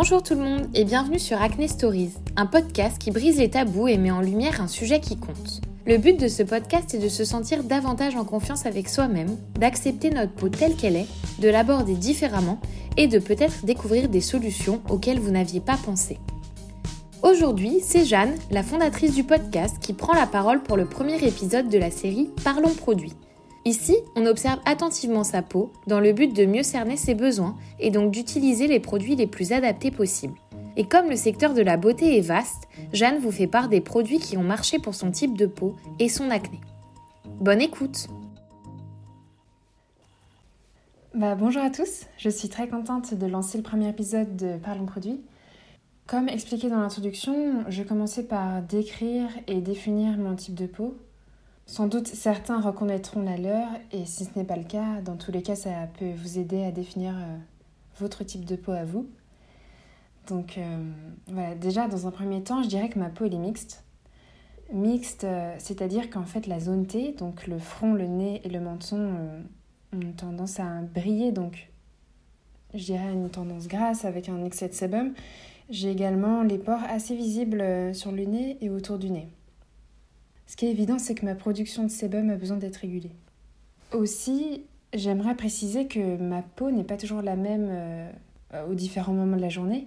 Bonjour tout le monde et bienvenue sur Acne Stories, un podcast qui brise les tabous et met en lumière un sujet qui compte. Le but de ce podcast est de se sentir davantage en confiance avec soi-même, d'accepter notre peau telle qu'elle est, de l'aborder différemment et de peut-être découvrir des solutions auxquelles vous n'aviez pas pensé. Aujourd'hui, c'est Jeanne, la fondatrice du podcast, qui prend la parole pour le premier épisode de la série Parlons produits. Ici, on observe attentivement sa peau dans le but de mieux cerner ses besoins et donc d'utiliser les produits les plus adaptés possibles. Et comme le secteur de la beauté est vaste, Jeanne vous fait part des produits qui ont marché pour son type de peau et son acné. Bonne écoute bah, Bonjour à tous, je suis très contente de lancer le premier épisode de Parlons produits. Comme expliqué dans l'introduction, je commençais par décrire et définir mon type de peau, sans doute certains reconnaîtront la leur et si ce n'est pas le cas, dans tous les cas ça peut vous aider à définir euh, votre type de peau à vous. Donc euh, voilà, déjà dans un premier temps je dirais que ma peau est mixte. Mixte, euh, c'est-à-dire qu'en fait la zone T, donc le front, le nez et le menton ont tendance à briller, donc je dirais une tendance grasse avec un excès de sébum. J'ai également les pores assez visibles sur le nez et autour du nez. Ce qui est évident, c'est que ma production de sébum a besoin d'être régulée. Aussi, j'aimerais préciser que ma peau n'est pas toujours la même euh, aux différents moments de la journée.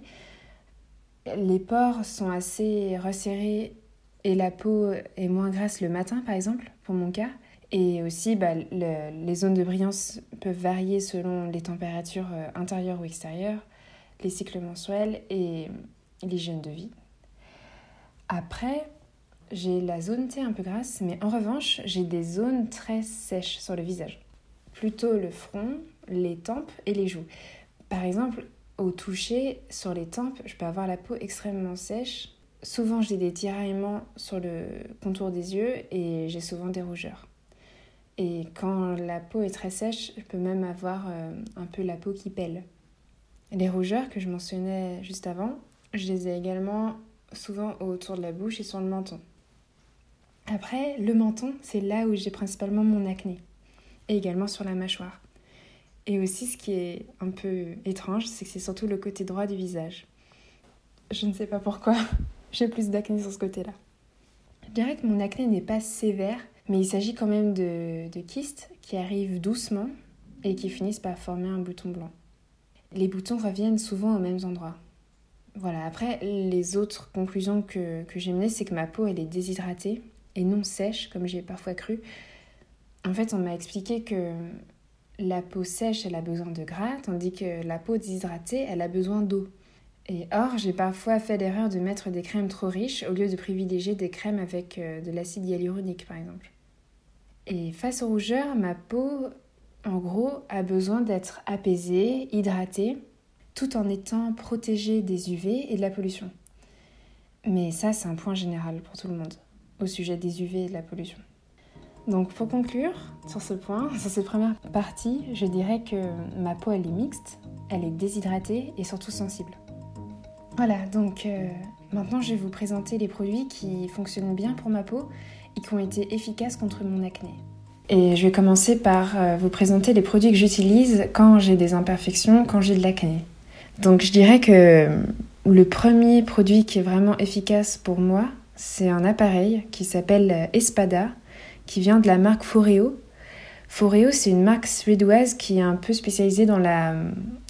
Les pores sont assez resserrés et la peau est moins grasse le matin, par exemple, pour mon cas. Et aussi, bah, les zones de brillance peuvent varier selon les températures euh, intérieures ou extérieures, les cycles mensuels et l'hygiène de vie. Après, j'ai la zone T un peu grasse, mais en revanche, j'ai des zones très sèches sur le visage. Plutôt le front, les tempes et les joues. Par exemple, au toucher, sur les tempes, je peux avoir la peau extrêmement sèche. Souvent, j'ai des tiraillements sur le contour des yeux et j'ai souvent des rougeurs. Et quand la peau est très sèche, je peux même avoir euh, un peu la peau qui pèle. Les rougeurs que je mentionnais juste avant, je les ai également souvent autour de la bouche et sur le menton. Après, le menton, c'est là où j'ai principalement mon acné, et également sur la mâchoire. Et aussi, ce qui est un peu étrange, c'est que c'est surtout le côté droit du visage. Je ne sais pas pourquoi, j'ai plus d'acné sur ce côté-là. Je dirais que mon acné n'est pas sévère, mais il s'agit quand même de, kystes qui arrivent doucement et qui finissent par former un bouton blanc. Les boutons reviennent souvent aux mêmes endroits. Voilà, après, les autres conclusions que, que j'ai menées, c'est que ma peau, elle est déshydratée et non sèche, comme j'ai parfois cru. En fait, on m'a expliqué que la peau sèche, elle a besoin de gras, tandis que la peau déshydratée, elle a besoin d'eau. Et or, j'ai parfois fait l'erreur de mettre des crèmes trop riches au lieu de privilégier des crèmes avec euh, de l'acide hyaluronique, par exemple. Et face aux rougeurs, ma peau, en gros, a besoin d'être apaisée, hydratée, tout en étant protégée des UV et de la pollution. Mais ça, c'est un point général pour tout le monde au sujet des UV et de la pollution. Donc pour conclure sur ce point, sur cette première partie, je dirais que ma peau elle est mixte, elle est déshydratée et surtout sensible. Voilà, donc euh, maintenant je vais vous présenter les produits qui fonctionnent bien pour ma peau et qui ont été efficaces contre mon acné. Et je vais commencer par euh, vous présenter les produits que j'utilise quand j'ai des imperfections, quand j'ai de l'acné. Donc je dirais que le premier produit qui est vraiment efficace pour moi, c'est un appareil qui s'appelle Espada, qui vient de la marque Foreo. Foreo, c'est une marque suédoise qui est un peu spécialisée dans la,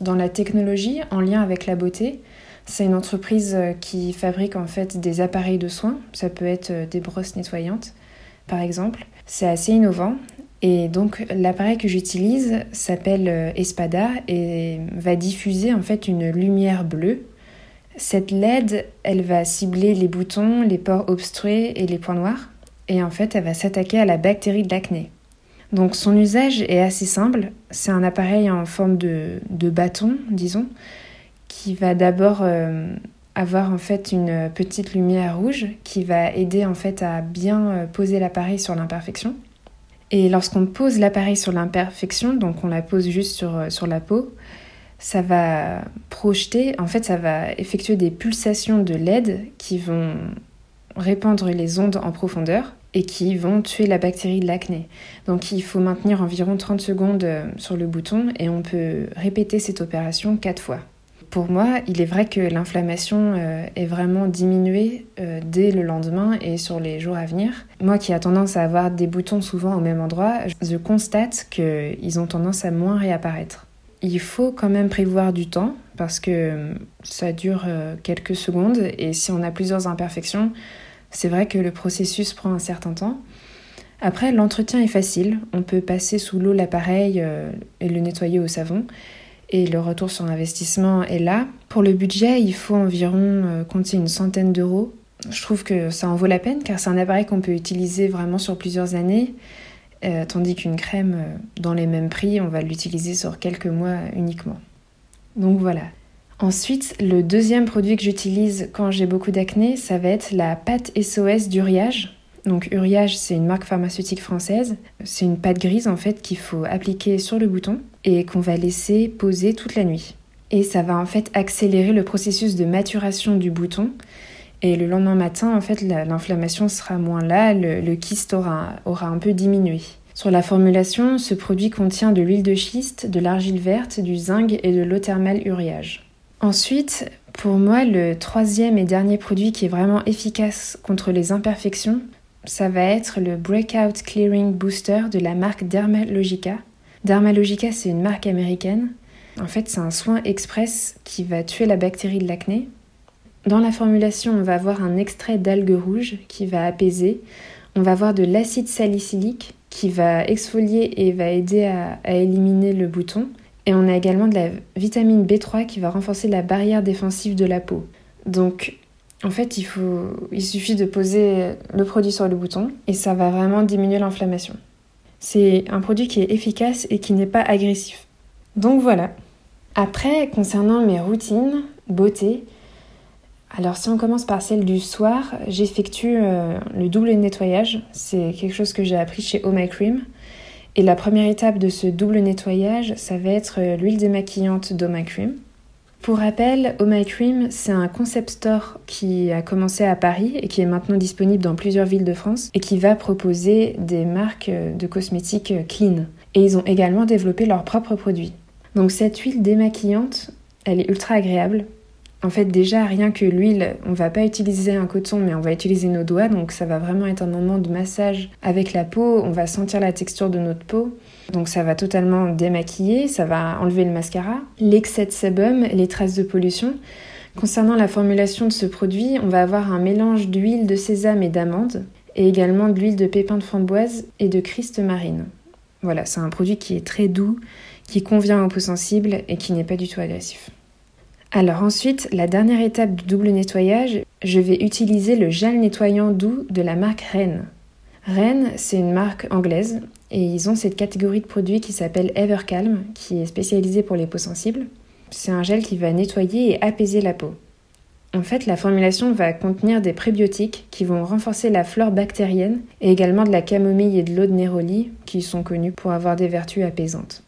dans la technologie en lien avec la beauté. C'est une entreprise qui fabrique en fait des appareils de soins. Ça peut être des brosses nettoyantes, par exemple. C'est assez innovant. Et donc l'appareil que j'utilise s'appelle Espada et va diffuser en fait une lumière bleue cette LED, elle va cibler les boutons, les pores obstrués et les points noirs. Et en fait, elle va s'attaquer à la bactérie de l'acné. Donc son usage est assez simple. C'est un appareil en forme de, bâton, disons, qui va d'abord euh, avoir en fait une petite lumière rouge qui va aider en fait à bien euh, poser l'appareil sur l'imperfection. Et lorsqu'on pose l'appareil sur l'imperfection, donc on la pose juste sur, euh, sur la peau, ça va projeter, en fait, ça va effectuer des pulsations de LED qui vont répandre les ondes en profondeur et qui vont tuer la bactérie de l'acné. Donc il faut maintenir environ 30 secondes euh, sur le bouton et on peut répéter cette opération 4 fois. Pour moi, il est vrai que l'inflammation euh, est vraiment diminuée euh, dès le lendemain et sur les jours à venir. Moi qui a tendance à avoir des boutons souvent au même endroit, je constate qu'ils ont tendance à moins réapparaître. Il faut quand même prévoir du temps parce que ça dure quelques secondes et si on a plusieurs imperfections, c'est vrai que le processus prend un certain temps. Après, l'entretien est facile. On peut passer sous l'eau l'appareil euh, et le nettoyer au savon. Et le retour sur investissement est là. Pour le budget, il faut environ euh, compter une centaine d'euros. Je trouve que ça en vaut la peine car c'est un appareil qu'on peut utiliser vraiment sur plusieurs années. Euh, tandis qu'une crème, dans les mêmes prix, on va l'utiliser sur quelques mois uniquement. Donc voilà. Ensuite, le deuxième produit que j'utilise quand j'ai beaucoup d'acné, ça va être la pâte SOS d'Uriage. Donc Uriage, c'est une marque pharmaceutique française. C'est une pâte grise en fait qu'il faut appliquer sur le bouton et qu'on va laisser poser toute la nuit. Et ça va en fait accélérer le processus de maturation du bouton. Et le lendemain matin, en fait, l'inflammation sera moins là, le, kyste aura, un peu diminué. Sur la formulation, ce produit contient de l'huile de schiste, de l'argile verte, du zinc et de l'eau thermale Uriage. Ensuite, pour moi, le troisième et dernier produit qui est vraiment efficace contre les imperfections, ça va être le Breakout Clearing Booster de la marque Dermalogica. Dermalogica, c'est une marque américaine. En fait, c'est un soin express qui va tuer la bactérie de l'acné. Dans la formulation, on va avoir un extrait d'algues rouges qui va apaiser. On va avoir de l'acide salicylique qui va exfolier et va aider à, éliminer le bouton. Et on a également de la vitamine B3 qui va renforcer la barrière défensive de la peau. Donc en fait, il suffit de poser le produit sur le bouton et ça va vraiment diminuer l'inflammation. C'est un produit qui est efficace et qui n'est pas agressif. Donc voilà. Après, concernant mes routines beauté, alors si on commence par celle du soir, j'effectue euh, le double nettoyage. C'est quelque chose que j'ai appris chez Oh My Cream. Et la première étape de ce double nettoyage, ça va être euh, l'huile démaquillante d'Oh My Cream. Pour rappel, Oh My Cream, c'est un concept store qui a commencé à Paris et qui est maintenant disponible dans plusieurs villes de France et qui va proposer des marques de cosmétiques clean. Et ils ont également développé leurs propres produits. Donc cette huile démaquillante, elle est ultra agréable. En fait, déjà, rien que l'huile, on va pas utiliser un coton, mais on va utiliser nos doigts, donc ça va vraiment être un moment de massage avec la peau, on va sentir la texture de notre peau, donc ça va totalement démaquiller, ça va enlever le mascara, l'excès de sébum, les traces de pollution. Concernant la formulation de ce produit, on va avoir un mélange d'huile de sésame et d'amande, et également de l'huile de pépins de framboise et de christ marine. Voilà, c'est un produit qui est très doux, qui convient aux peaux sensibles et qui n'est pas du tout agressif. Alors ensuite, la dernière étape du double nettoyage, je vais utiliser le gel nettoyant doux de la marque Rennes. Rennes, c'est une marque anglaise et ils ont cette catégorie de produits qui s'appelle Evercalm, qui est spécialisée pour les peaux sensibles. C'est un gel qui va nettoyer et apaiser la peau. En fait, la formulation va contenir des prébiotiques qui vont renforcer la flore bactérienne et également de la camomille et de l'eau de néroli qui sont connus pour avoir des vertus apaisantes.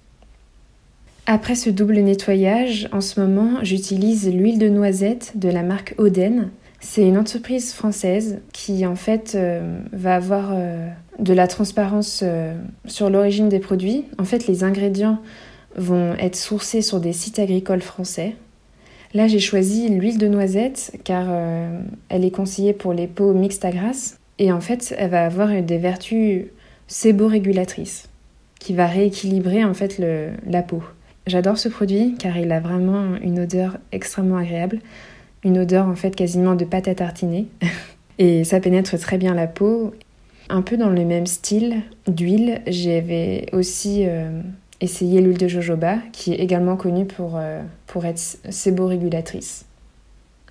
Après ce double nettoyage, en ce moment, j'utilise l'huile de noisette de la marque Oden. C'est une entreprise française qui en fait euh, va avoir euh, de la transparence euh, sur l'origine des produits. En fait, les ingrédients vont être sourcés sur des sites agricoles français. Là, j'ai choisi l'huile de noisette car elle est conseillée pour les peaux mixtes à grasse et en fait, elle va avoir des vertus séborégulatrices qui va rééquilibrer en fait la peau. J'adore ce produit car il a vraiment une odeur extrêmement agréable, une odeur en fait quasiment de pâte à tartiner et ça pénètre très bien la peau. Un peu dans le même style d'huile, j'avais aussi euh, essayé l'huile de jojoba qui est également connue pour, euh, pour être séborégulatrice.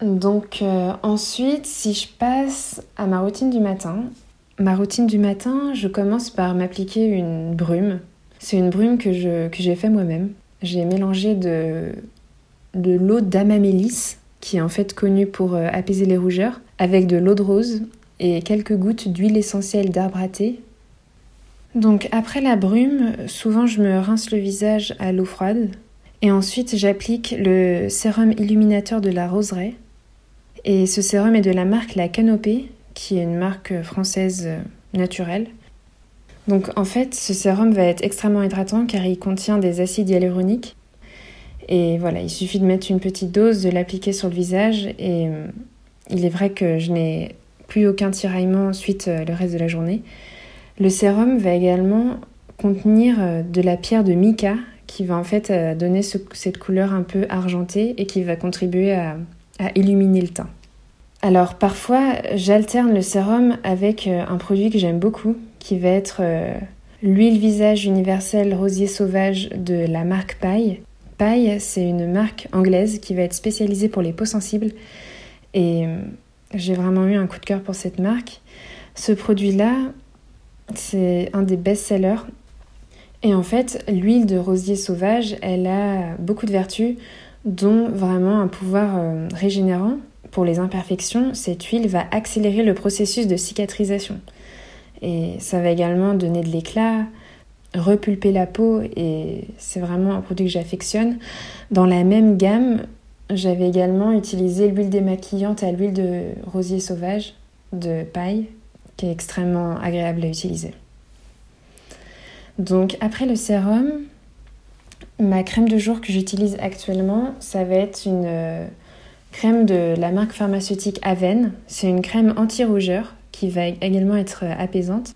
Donc euh, ensuite, si je passe à ma routine du matin, ma routine du matin, je commence par m'appliquer une brume. C'est une brume que, je, que j'ai fait moi-même j'ai mélangé de, de l'eau d'amamélis, qui est en fait connue pour euh, apaiser les rougeurs, avec de l'eau de rose et quelques gouttes d'huile essentielle d'arbre à thé. Donc après la brume, souvent je me rince le visage à l'eau froide et ensuite j'applique le sérum illuminateur de la roseraie. Et ce sérum est de la marque La Canopée, qui est une marque française euh, naturelle. Donc en fait, ce sérum va être extrêmement hydratant car il contient des acides hyaluroniques Et voilà, il suffit de mettre une petite dose, de l'appliquer sur le visage et euh, il est vrai que je n'ai plus aucun tiraillement ensuite euh, le reste de la journée. Le sérum va également contenir euh, de la pierre de mica qui va en fait donner cette couleur un peu argentée et qui va contribuer à, à illuminer le teint. Alors parfois, j'alterne le sérum avec un produit que j'aime beaucoup, qui va être l'huile visage universelle rosier sauvage de la marque Paille. Paille, c'est une marque anglaise qui va être spécialisée pour les peaux sensibles et euh, j'ai vraiment eu un coup de cœur pour cette marque. Ce produit-là, c'est un des best-sellers. Et en fait, l'huile de rosier sauvage, elle a beaucoup de vertus, dont vraiment un pouvoir euh, régénérant. Pour les imperfections, cette huile va accélérer le processus de cicatrisation. Et ça va également donner de l'éclat, repulper la peau et c'est vraiment un produit que j'affectionne. Dans la même gamme, j'avais également utilisé l'huile démaquillante à l'huile de rosier sauvage de paille qui est extrêmement agréable à utiliser. Donc après le sérum, ma crème de jour que j'utilise actuellement, ça va être une euh, crème de la marque pharmaceutique Aven. C'est une crème anti-rougeur qui va également être apaisante.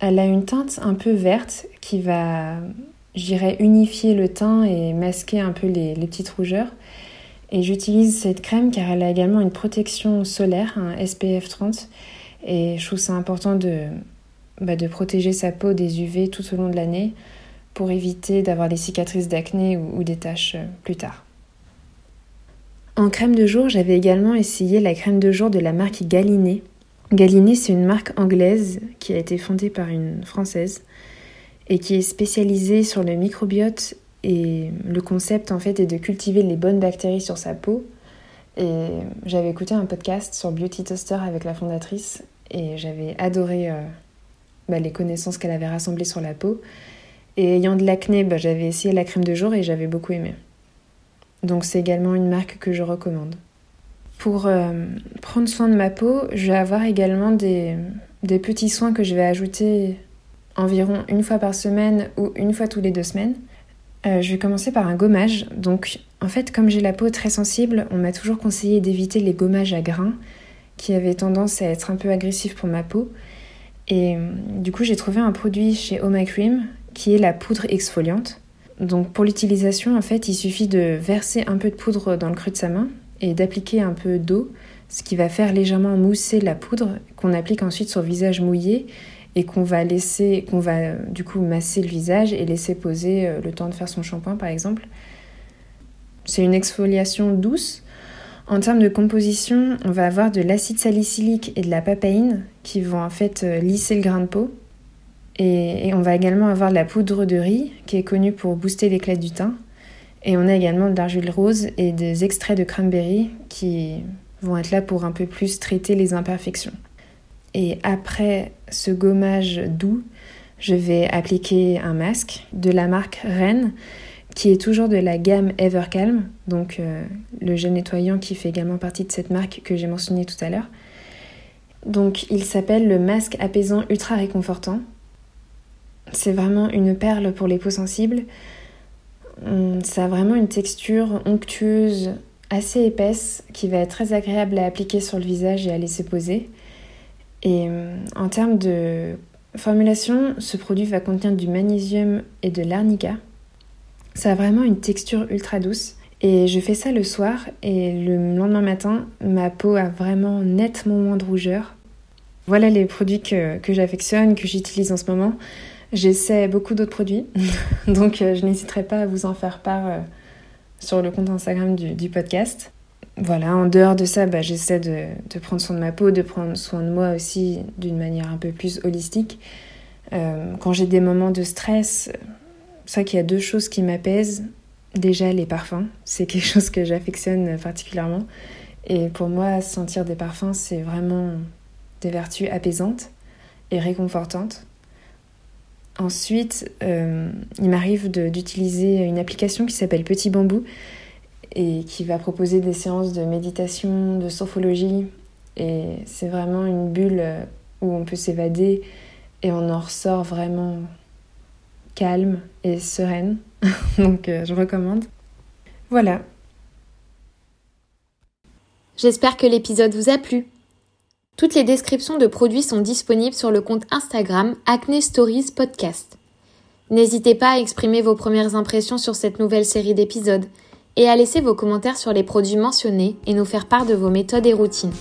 Elle a une teinte un peu verte qui va, j'irais, unifier le teint et masquer un peu les, petites rougeurs. Et j'utilise cette crème car elle a également une protection solaire, un SPF 30. Et je trouve ça important de, bah, protéger sa peau des UV tout au long de l'année pour éviter d'avoir des cicatrices d'acné ou, des taches euh, plus tard. En crème de jour, j'avais également essayé la crème de jour de la marque Galiné Galiné, c'est une marque anglaise qui a été fondée par une Française et qui est spécialisée sur le microbiote et le concept en fait est de cultiver les bonnes bactéries sur sa peau. Et j'avais écouté un podcast sur Beauty Toaster avec la fondatrice et j'avais adoré euh, bah, les connaissances qu'elle avait rassemblées sur la peau. Et ayant de l'acné, bah, j'avais essayé la crème de jour et j'avais beaucoup aimé. Donc c'est également une marque que je recommande. Pour euh, prendre soin de ma peau, je vais avoir également des, petits soins que je vais ajouter environ une fois par semaine ou une fois tous les deux semaines. Euh, je vais commencer par un gommage. Donc, en fait, comme j'ai la peau très sensible, on m'a toujours conseillé d'éviter les gommages à grains qui avaient tendance à être un peu agressifs pour ma peau. Et du coup, j'ai trouvé un produit chez Oh My Cream qui est la poudre exfoliante. Donc, pour l'utilisation, en fait, il suffit de verser un peu de poudre dans le creux de sa main, et d'appliquer un peu d'eau, ce qui va faire légèrement mousser la poudre qu'on applique ensuite sur le visage mouillé et qu'on va laisser, qu'on va du coup masser le visage et laisser poser euh, le temps de faire son shampoing par exemple. C'est une exfoliation douce. En termes de composition, on va avoir de l'acide salicylique et de la papaïne qui vont en fait euh, lisser le grain de peau. Et, et on va également avoir de la poudre de riz qui est connue pour booster l'éclat du teint. Et on a également de l'argile rose et des extraits de cranberry qui vont être là pour un peu plus traiter les imperfections. Et après ce gommage doux, je vais appliquer un masque de la marque Ren qui est toujours de la gamme Evercalm, donc euh, le gel nettoyant qui fait également partie de cette marque que j'ai mentionné tout à l'heure. Donc il s'appelle le masque apaisant ultra réconfortant. C'est vraiment une perle pour les peaux sensibles. Hum, ça a vraiment une texture onctueuse assez épaisse qui va être très agréable à appliquer sur le visage et à laisser poser. Et hum, en termes de formulation, ce produit va contenir du magnésium et de l'arnica. Ça a vraiment une texture ultra douce. Et je fais ça le soir et le lendemain matin, ma peau a vraiment nettement moins de rougeur. Voilà les produits que, que j'affectionne, que j'utilise en ce moment. J'essaie beaucoup d'autres produits, donc euh, je n'hésiterai pas à vous en faire part euh, sur le compte Instagram du, podcast. Voilà, en dehors de ça, bah, j'essaie de, prendre soin de ma peau, de prendre soin de moi aussi d'une manière un peu plus holistique. Euh, quand j'ai des moments de stress, c'est vrai qu'il y a deux choses qui m'apaisent. Déjà, les parfums, c'est quelque chose que j'affectionne particulièrement. Et pour moi, sentir des parfums, c'est vraiment des vertus apaisantes et réconfortantes. Ensuite, euh, il m'arrive d'utiliser une application qui s'appelle Petit Bambou et qui va proposer des séances de méditation, de sophrologie. Et c'est vraiment une bulle où on peut s'évader et on en ressort vraiment calme et sereine. Donc euh, je recommande. Voilà. J'espère que l'épisode vous a plu. Toutes les descriptions de produits sont disponibles sur le compte Instagram Acne Stories Podcast. N'hésitez pas à exprimer vos premières impressions sur cette nouvelle série d'épisodes et à laisser vos commentaires sur les produits mentionnés et nous faire part de vos méthodes et routines.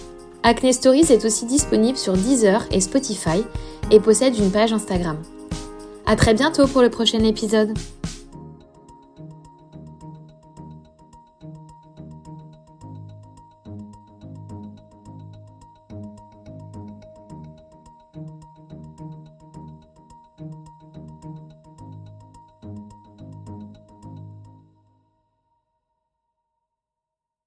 Acne Stories est aussi disponible sur Deezer et Spotify et possède une page Instagram. À très bientôt pour le prochain épisode.